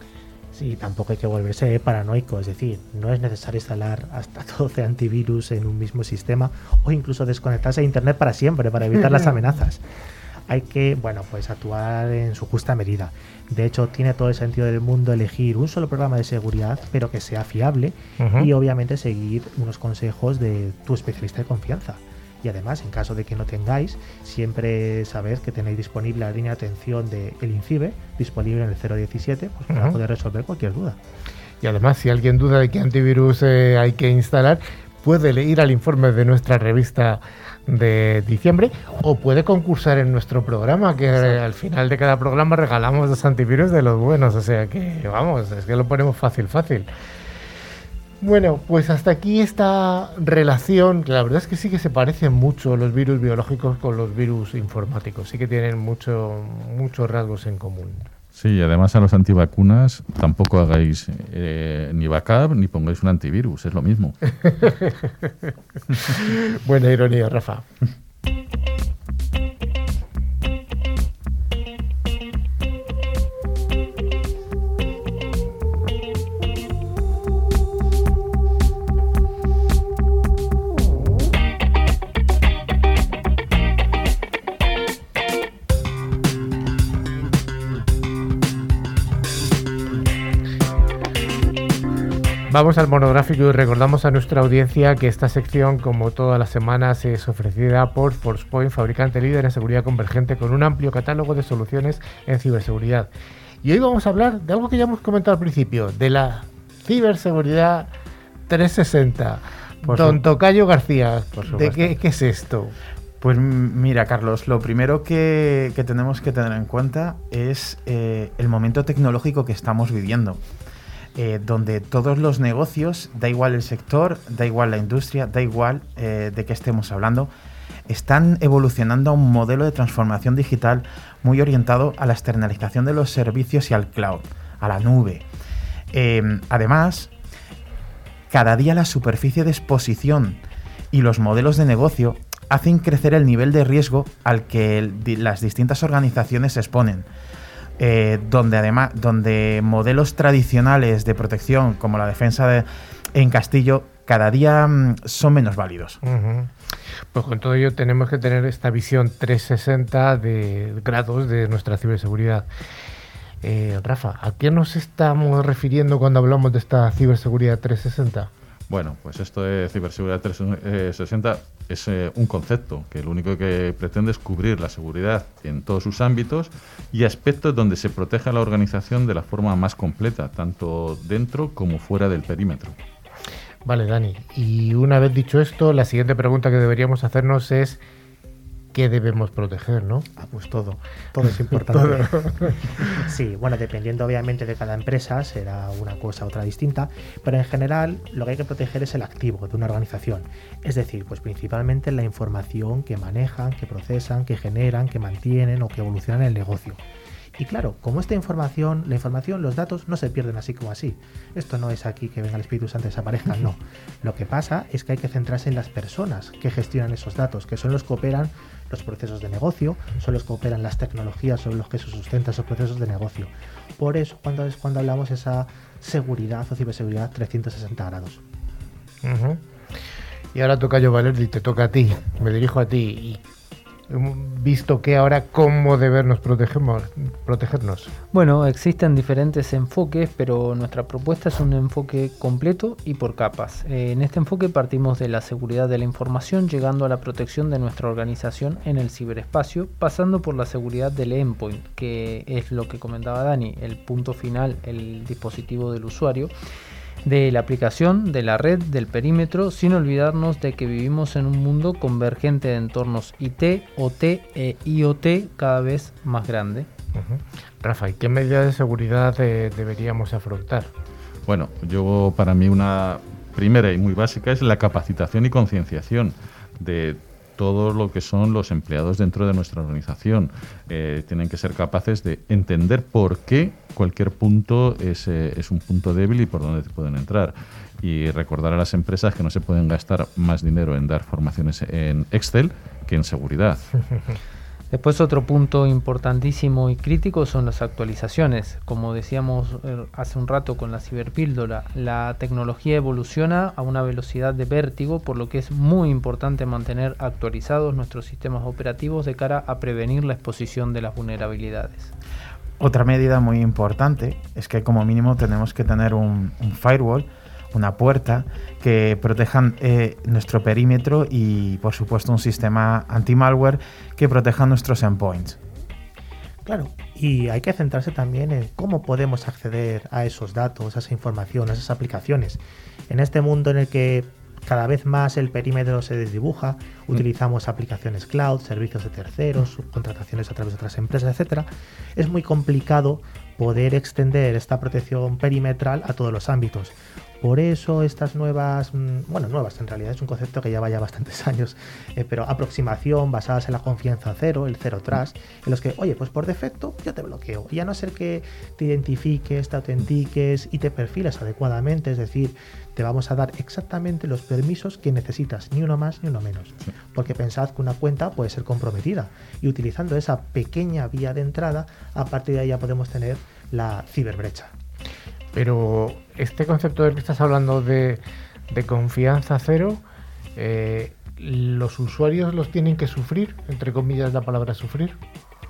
Sí, tampoco hay que volverse paranoico, es decir, no es necesario instalar hasta 12 antivirus en un mismo sistema o incluso desconectarse de Internet para siempre para evitar las amenazas. Hay que, bueno, pues actuar en su justa medida. De hecho, tiene todo el sentido del mundo elegir un solo programa de seguridad, pero que sea fiable y obviamente seguir unos consejos de tu especialista de confianza. Y además, en caso de que no tengáis, siempre saber que tenéis disponible la línea de atención del el INCIBE, disponible en el 017, pues para poder resolver cualquier duda. Y además, si alguien duda de qué antivirus eh, hay que instalar, puede ir al informe de nuestra revista de diciembre o puede concursar en nuestro programa, que eh, al final de cada programa regalamos dos antivirus de los buenos. O sea que, vamos, es que lo ponemos fácil, fácil. Bueno, pues hasta aquí esta relación, que la verdad es que sí que se parecen mucho los virus biológicos con los virus informáticos, sí que tienen mucho, muchos rasgos en común. Sí, y además a los antivacunas tampoco hagáis eh, ni backup ni pongáis un antivirus, es lo mismo. Buena ironía, Rafa. Vamos al monográfico y recordamos a nuestra audiencia que esta sección, como todas las semanas, es ofrecida por ForcePoint, fabricante líder en seguridad convergente con un amplio catálogo de soluciones en ciberseguridad. Y hoy vamos a hablar de algo que ya hemos comentado al principio, de la ciberseguridad 360. Por Don su- Tocayo García, Por ¿de qué, qué es esto? Pues mira, Carlos, lo primero que, que tenemos que tener en cuenta es eh, el momento tecnológico que estamos viviendo, eh, donde todos los negocios, da igual el sector, da igual la industria, da igual eh, de qué estemos hablando, están evolucionando a un modelo de transformación digital muy orientado a la externalización de los servicios y al cloud, a la nube. Eh, además, cada día la superficie de exposición y los modelos de negocio hacen crecer el nivel de riesgo al que las distintas organizaciones se exponen. Eh, donde además, donde modelos tradicionales de protección como la defensa de- en Castillo cada día mm, son menos válidos. Pues con todo ello tenemos que tener esta visión 360 de grados de nuestra ciberseguridad. Eh, Rafa, ¿a qué nos estamos refiriendo cuando hablamos de esta ciberseguridad 360? Bueno, pues esto de ciberseguridad 360 es eh, un concepto que lo único que pretende es cubrir la seguridad en todos sus ámbitos y aspectos donde se proteja la organización de la forma más completa, tanto dentro como fuera del perímetro. Vale, Dani. Y una vez dicho esto, la siguiente pregunta que deberíamos hacernos es ¿qué debemos proteger, no? Ah, pues todo, todo es importante. sí, bueno, dependiendo obviamente de cada empresa, será una cosa u otra distinta, pero en general lo que hay que proteger es el activo de una organización. Es decir, pues principalmente la información que manejan, que procesan, que generan, que mantienen o que evolucionan el negocio. Y claro, como esta información, la información, los datos no se pierden así como así. Esto no es aquí que venga el Espíritu Santo y desaparezcan, no. Lo que pasa es que hay que centrarse en las personas que gestionan esos datos, que son los que operan los procesos de negocio, son los que operan las tecnologías sobre los que se sustentan esos procesos de negocio. Por eso cuando es cuando hablamos esa seguridad o ciberseguridad 360 grados. Y ahora toca yo, Valerdi, te toca a ti. Me dirijo a ti. Y visto que ahora cómo debernos protegemos, protegernos. Bueno, existen diferentes enfoques, pero nuestra propuesta es un enfoque completo y por capas. Eh, en este enfoque partimos de la seguridad de la información, llegando a la protección de nuestra organización en el ciberespacio, pasando por la seguridad del endpoint, que es lo que comentaba Dani, el punto final, el dispositivo del usuario de la aplicación, de la red, del perímetro, sin olvidarnos de que vivimos en un mundo convergente de entornos IT, OT e IoT cada vez más grande. Rafa, ¿y qué medidas de seguridad eh, deberíamos afrontar? Bueno, yo para mí una primera y muy básica es la capacitación y concienciación de todo lo que son los empleados dentro de nuestra organización. Eh, tienen que ser capaces de entender por qué cualquier punto es, eh, es un punto débil y por dónde pueden entrar. Y recordar a las empresas que no se pueden gastar más dinero en dar formaciones en Excel que en seguridad. Después otro punto importantísimo y crítico son las actualizaciones. Como decíamos eh, hace un rato con la ciberpíldora, la tecnología evoluciona a una velocidad de vértigo, por lo que es muy importante mantener actualizados nuestros sistemas operativos de cara a prevenir la exposición de las vulnerabilidades. Otra medida muy importante es que como mínimo tenemos que tener un, un firewall una puerta que protejan eh, nuestro perímetro y por supuesto un sistema anti-malware que proteja nuestros endpoints. Claro, y hay que centrarse también en cómo podemos acceder a esos datos, a esa información, a esas aplicaciones. En este mundo en el que cada vez más el perímetro se desdibuja, mm. utilizamos aplicaciones cloud, servicios de terceros, subcontrataciones a través de otras empresas, etc. Es muy complicado poder extender esta protección perimetral a todos los ámbitos. Por eso estas nuevas, mm, bueno, nuevas en realidad, es un concepto que ya vaya bastantes años, eh, pero aproximación basadas en la confianza cero, el cero trust, en los que, oye, pues por defecto yo te bloqueo. Y a no ser que te identifiques, te autentiques y te perfiles adecuadamente, es decir, te vamos a dar exactamente los permisos que necesitas, ni uno más ni uno menos. Porque pensad que una cuenta puede ser comprometida y utilizando esa pequeña vía de entrada, a partir de ahí ya podemos tener la ciberbrecha. Pero este concepto del que estás hablando de, confianza cero, eh, ¿los usuarios los tienen que sufrir? Entre comillas la palabra sufrir.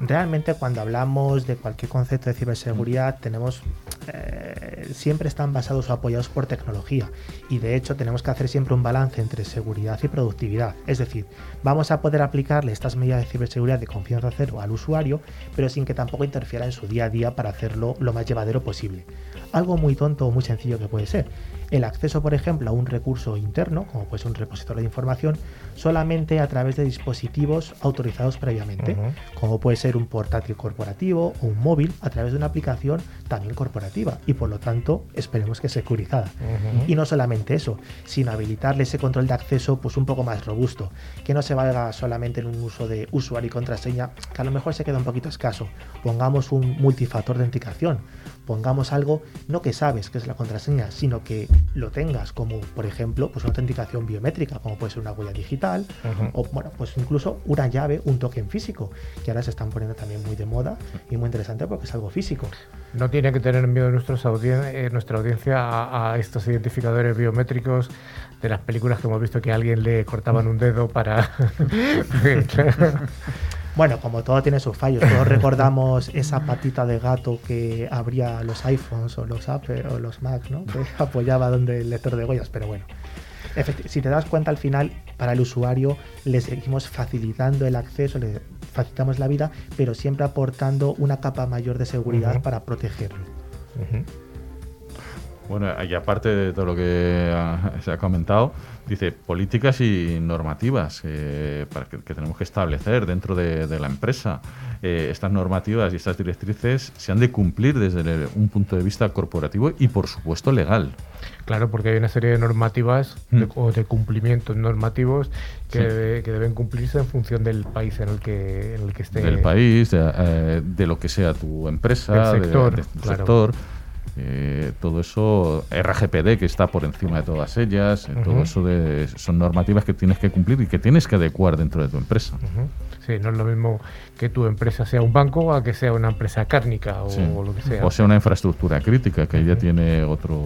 Realmente cuando hablamos de cualquier concepto de ciberseguridad tenemos eh, siempre están basados o apoyados por tecnología y de hecho tenemos que hacer siempre un balance entre seguridad y productividad. Es decir, vamos a poder aplicarle estas medidas de ciberseguridad de confianza cero al usuario, pero sin que tampoco interfiera en su día a día para hacerlo lo más llevadero posible. Algo muy tonto o muy sencillo que puede ser. El acceso, por ejemplo, a un recurso interno, como puede ser un repositorio de información, solamente a través de dispositivos autorizados previamente, como puede ser un portátil corporativo o un móvil a través de una aplicación también corporativa y por lo tanto esperemos que securizada. Y no solamente eso, sino habilitarle ese control de acceso pues un poco más robusto, que no se valga solamente en un uso de usuario y contraseña, que a lo mejor se queda un poquito escaso. Pongamos un multifactor de autenticación pongamos algo, no que sabes que es la contraseña, sino que lo tengas como, por ejemplo, pues una autenticación biométrica, como puede ser una huella digital, o bueno, pues incluso una llave, un token físico, que ahora se están poniendo también muy de moda y muy interesante porque es algo físico. No tiene que tener miedo nuestros eh, nuestra audiencia a, a estos identificadores biométricos de las películas que hemos visto que a alguien le cortaban un dedo para... Bueno, como todo tiene sus fallos, todos recordamos esa patita de gato que abría los iPhones o los Apple o los Macs, ¿no? Que apoyaba donde el lector de huellas, pero bueno. Si te das cuenta al final, para el usuario le seguimos facilitando el acceso, le facilitamos la vida, pero siempre aportando una capa mayor de seguridad para protegerlo. Bueno, y aparte de todo lo que se ha comentado, dice políticas y normativas eh, para que, tenemos que establecer dentro de, la empresa. Eh, estas normativas y estas directrices se han de cumplir desde un punto de vista corporativo y, por supuesto, legal. Claro, porque hay una serie de normativas mm. o de cumplimientos normativos que, deben cumplirse en función del país en el que, en el que esté. Del país, de, eh, lo que sea tu empresa, del sector. De, sector eh, todo eso, RGPD que está por encima de todas ellas, eh, todo eso de, son normativas que tienes que cumplir y que tienes que adecuar dentro de tu empresa. Sí, no es lo mismo que tu empresa sea un banco a que sea una empresa cárnica o, lo que sea. O sea una infraestructura crítica que ya tiene otro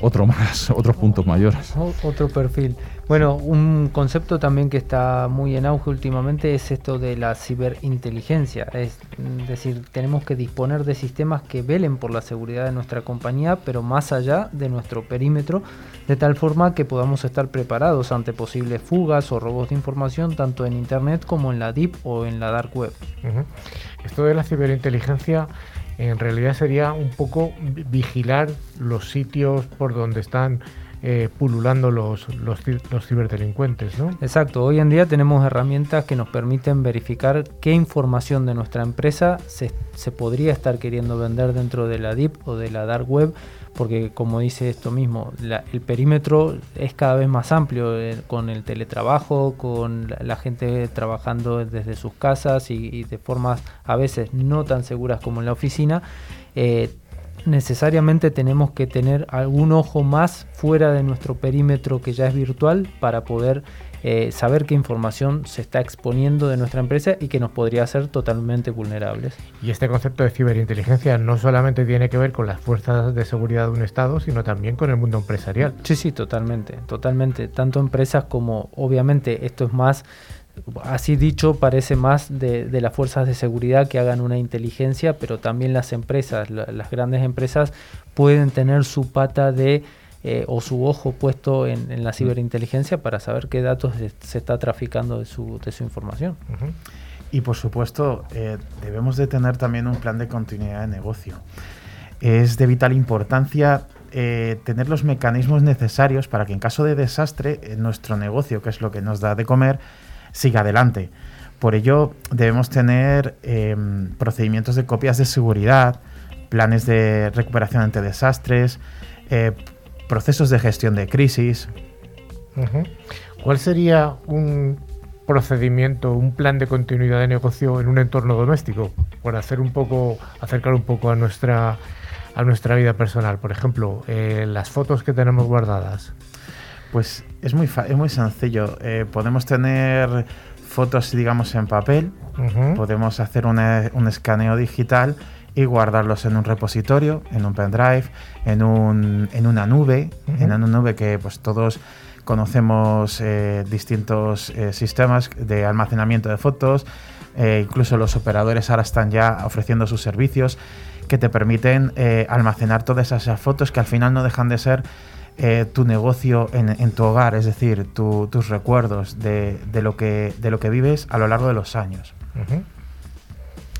otro más, otros puntos mayores. Otro perfil. Bueno, un concepto también que está muy en auge últimamente es esto de la ciberinteligencia. Es decir, tenemos que disponer de sistemas que velen por la seguridad de nuestra compañía, pero más allá de nuestro perímetro, de tal forma que podamos estar preparados ante posibles fugas o robos de información tanto en Internet como en la Deep o en la Dark Web. Esto de la ciberinteligencia en realidad sería un poco vigilar los sitios por donde están eh, pululando los, los, ciberdelincuentes, ¿no? Exacto, hoy en día tenemos herramientas que nos permiten verificar qué información de nuestra empresa se, se podría estar queriendo vender dentro de la DIP o de la Dark Web porque como dice esto mismo, el perímetro es cada vez más amplio eh, con el teletrabajo, con la, gente trabajando desde sus casas y, de formas a veces no tan seguras como en la oficina. Eh, necesariamente tenemos que tener algún ojo más fuera de nuestro perímetro que ya es virtual para poder eh, saber qué información se está exponiendo de nuestra empresa y que nos podría hacer totalmente vulnerables. Y este concepto de ciberinteligencia no solamente tiene que ver con las fuerzas de seguridad de un Estado, sino también con el mundo empresarial. Sí, sí, totalmente, totalmente. Tanto empresas como, obviamente, esto es más así dicho, parece más de, de, las fuerzas de seguridad que hagan una inteligencia, pero también las empresas, las grandes empresas pueden tener su pata de eh, o su ojo puesto en, la ciberinteligencia para saber qué datos se está traficando de su, de su información. Y por supuesto, eh, debemos de tener también un plan de continuidad de negocio. Es de vital importancia eh, tener los mecanismos necesarios para que en caso de desastre nuestro negocio, que es lo que nos da de comer, siga adelante. Por ello debemos tener em, procedimientos de copias de seguridad, planes de recuperación ante desastres, procesos de gestión de crisis. ¿Cuál sería un procedimiento, un plan de continuidad de negocio en un entorno doméstico? Por hacer un poco, acercar un poco a nuestra a nuestra vida personal. Por ejemplo, eh, las fotos que tenemos guardadas. Pues es muy, es muy sencillo. Eh, podemos tener fotos, digamos, en papel. Podemos hacer un escaneo digital y guardarlos en un repositorio, en un pendrive, en, un, en una nube, en una nube que pues todos conocemos eh, distintos eh, sistemas de almacenamiento de fotos, eh, incluso los operadores ahora están ya ofreciendo sus servicios que te permiten almacenar todas esas fotos que al final no dejan de ser tu negocio en, tu hogar, es decir, tus recuerdos de, lo que, de lo que vives a lo largo de los años.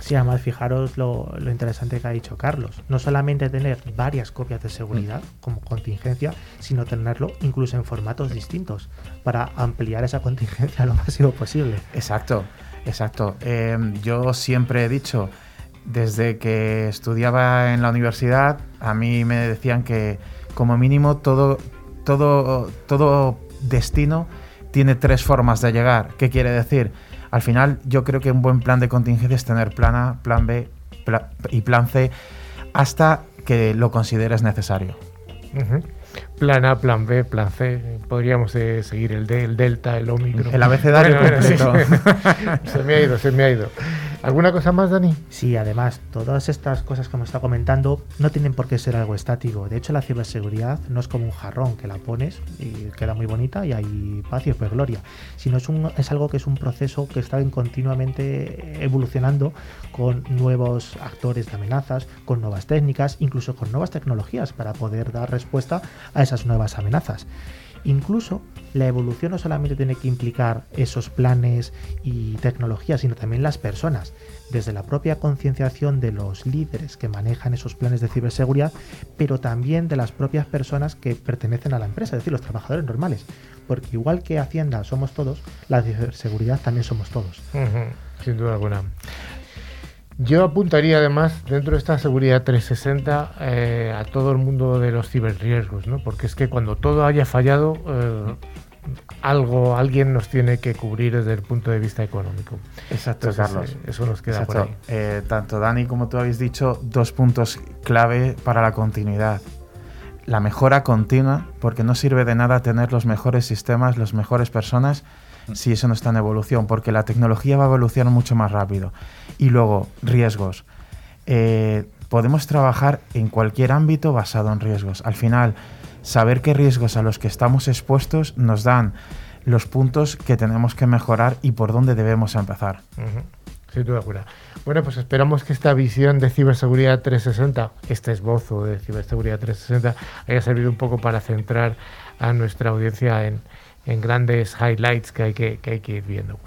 Sí, además fijaros lo, interesante que ha dicho Carlos. No solamente tener varias copias de seguridad mm. como contingencia, sino tenerlo incluso en formatos distintos para ampliar esa contingencia lo máximo posible. Exacto, exacto. Em, yo siempre he dicho, desde que estudiaba en la universidad, a mí me decían que como mínimo todo, todo, todo destino tiene tres formas de llegar. ¿Qué quiere decir? Al final, yo creo que un buen plan de contingencia es tener plan A, plan B y plan C hasta que lo consideres necesario. Plan A, plan B, plan C. Podríamos eh, seguir el D, el delta, el omicron. El abecedario completo. se me ha ido, se me ha ido. ¿Alguna cosa más, Dani? Sí, además, todas estas cosas que hemos estado comentando no tienen por qué ser algo estático. De hecho, la ciberseguridad no es como un jarrón que la pones y queda muy bonita y hay paz y pues gloria, sino es, un, es algo que es un proceso que está continuamente evolucionando con nuevos actores de amenazas, con nuevas técnicas, incluso con nuevas tecnologías para poder dar respuesta a esas nuevas amenazas. Incluso la evolución no solamente tiene que implicar esos planes y tecnologías, sino también las personas, desde la propia concienciación de los líderes que manejan esos planes de ciberseguridad, pero también de las propias personas que pertenecen a la empresa, es decir, los trabajadores normales. Porque igual que Hacienda somos todos, la ciberseguridad también somos todos. sin duda alguna. Yo apuntaría además dentro de esta seguridad 360 eh, a todo el mundo de los ciberriesgos, ¿no? porque es que cuando todo haya fallado, eh, algo, alguien nos tiene que cubrir desde el punto de vista económico. Exacto, Carlos. Eh, eso nos queda por ahí. tanto Dani como tú habéis dicho, dos puntos clave para la continuidad. La mejora continua, porque no sirve de nada tener los mejores sistemas, las mejores personas, si eso no está en evolución, porque la tecnología va a evolucionar mucho más rápido. Y luego, riesgos. Eh, podemos trabajar en cualquier ámbito basado en riesgos. Al final, saber qué riesgos a los que estamos expuestos nos dan los puntos que tenemos que mejorar y por dónde debemos empezar. Sin duda Bueno, pues esperamos que esta visión de ciberseguridad 360, este esbozo de ciberseguridad 360, haya servido un poco para centrar a nuestra audiencia en, en grandes highlights que hay que, que, hay que ir viendo.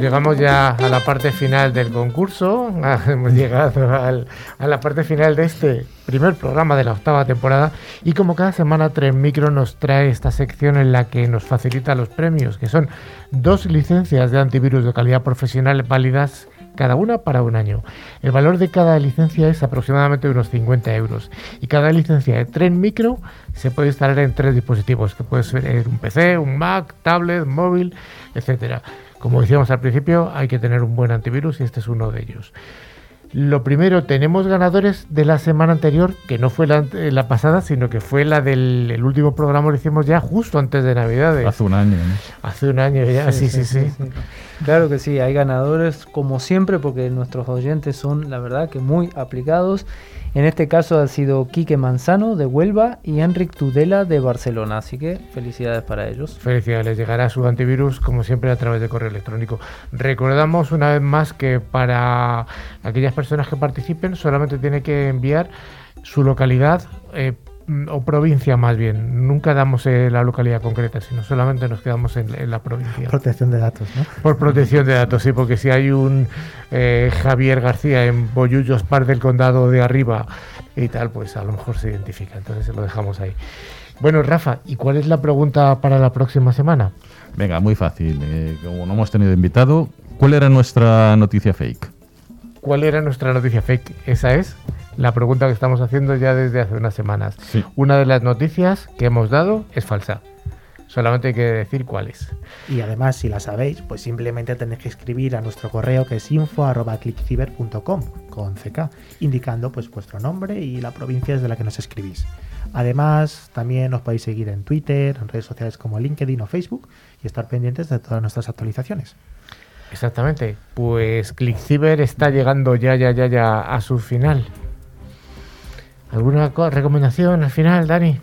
Llegamos ya a la parte final del concurso, hemos llegado a la parte final de este primer programa de la octava temporada y como cada semana Tren Micro nos trae esta sección en la que nos facilita los premios, que son dos licencias de antivirus de calidad profesional válidas cada una para un año. El valor de cada licencia es aproximadamente unos 50 euros y cada licencia de Tren Micro se puede instalar en tres dispositivos, que puede ser un PC, un Mac, tablet, móvil, etcétera. Como decíamos al principio, hay que tener un buen antivirus y este es uno de ellos. Lo primero, tenemos ganadores de la semana anterior, que no fue la, eh, pasada, sino que fue la del último programa, lo hicimos ya justo antes de Navidad. Hace un año. Hace un año ya, sí sí sí, Claro que sí, hay ganadores como siempre, porque nuestros oyentes son, la verdad, que muy aplicados en este caso ha sido Quique Manzano de Huelva y Enric Tudela de Barcelona, así que felicidades para ellos. Felicidades, les llegará su antivirus como siempre a través de correo electrónico. Recordamos una vez más que para aquellas personas que participen solamente tiene que enviar su localidad. Eh, o provincia más bien. Nunca damos eh, la localidad concreta, sino solamente nos quedamos en, la provincia. Protección de datos, ¿no? Por protección de datos, sí, porque si hay un eh, Javier García en Boyullos, par del condado de arriba y tal, pues a lo mejor se identifica. Entonces se lo dejamos ahí. Bueno, Rafa, ¿y cuál es la pregunta para la próxima semana? Venga, muy fácil. Eh, como no hemos tenido invitado, ¿cuál era nuestra noticia fake? ¿Cuál era nuestra noticia fake? Esa es la pregunta que estamos haciendo ya desde hace unas semanas. Una de las noticias que hemos dado es falsa. Solamente hay que decir cuál es. Y además, si la sabéis, pues simplemente tenéis que escribir a nuestro correo que es info.clickciber.com con CK, indicando pues vuestro nombre y la provincia desde la que nos escribís. Además, también os podéis seguir en Twitter, en redes sociales como LinkedIn o Facebook y estar pendientes de todas nuestras actualizaciones. Exactamente. Pues ClickCiber está llegando ya, ya, ya, ya a su final. ¿Alguna recomendación al final, Dani?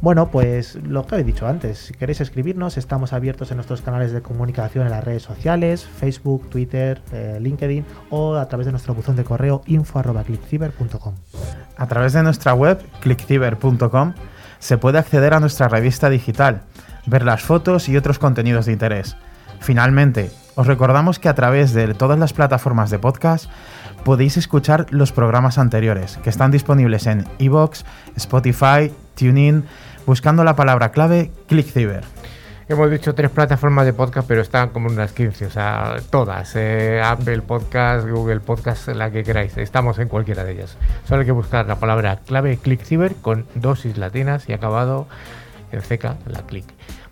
Bueno, pues lo que he dicho antes, si queréis escribirnos, estamos abiertos en nuestros canales de comunicación en las redes sociales, Facebook, Twitter, eh, LinkedIn o a través de nuestro buzón de correo info.clickciber.com. A través de nuestra web, clickciber.com, se puede acceder a nuestra revista digital, ver las fotos y otros contenidos de interés. Finalmente, os recordamos que a través de todas las plataformas de podcast podéis escuchar los programas anteriores, que están disponibles en iVoox, Spotify, TuneIn, buscando la palabra clave ClickCiber. Hemos dicho tres plataformas de podcast, pero están como unas 15, o sea, todas. Eh, Apple Podcast, Google Podcast, la que queráis. Estamos en cualquiera de ellas. Solo hay que buscar la palabra clave ClickCiber con dosis latinas y acabado en seca, la click.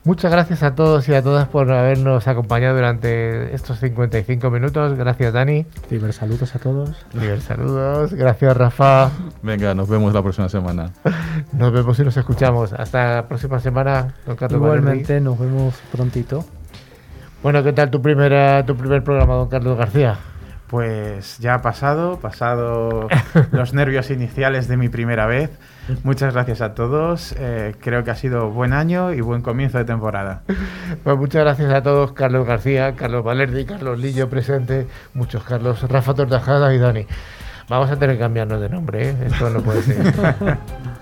Muchas gracias a todos y a todas por habernos acompañado durante estos 55 minutos. Gracias, Dani. Ciber saludos a todos. Ciber saludos. Gracias, Rafa. Venga, nos vemos la próxima semana. Nos vemos y nos escuchamos. Hasta la próxima semana, don Carlos. Igualmente, nos vemos prontito. Bueno, ¿qué tal tu, primera, tu primer programa, don Carlos García? Pues ya ha pasado, pasado los nervios iniciales de mi primera vez. Muchas gracias a todos. Eh, creo que ha sido buen año y buen comienzo de temporada. Pues muchas gracias a todos, Carlos García, Carlos Valerdi, Carlos Lillo presente, muchos Carlos, Rafa Tortajada y Dani. Vamos a tener que cambiarnos de nombre, ¿eh? esto no puede ser.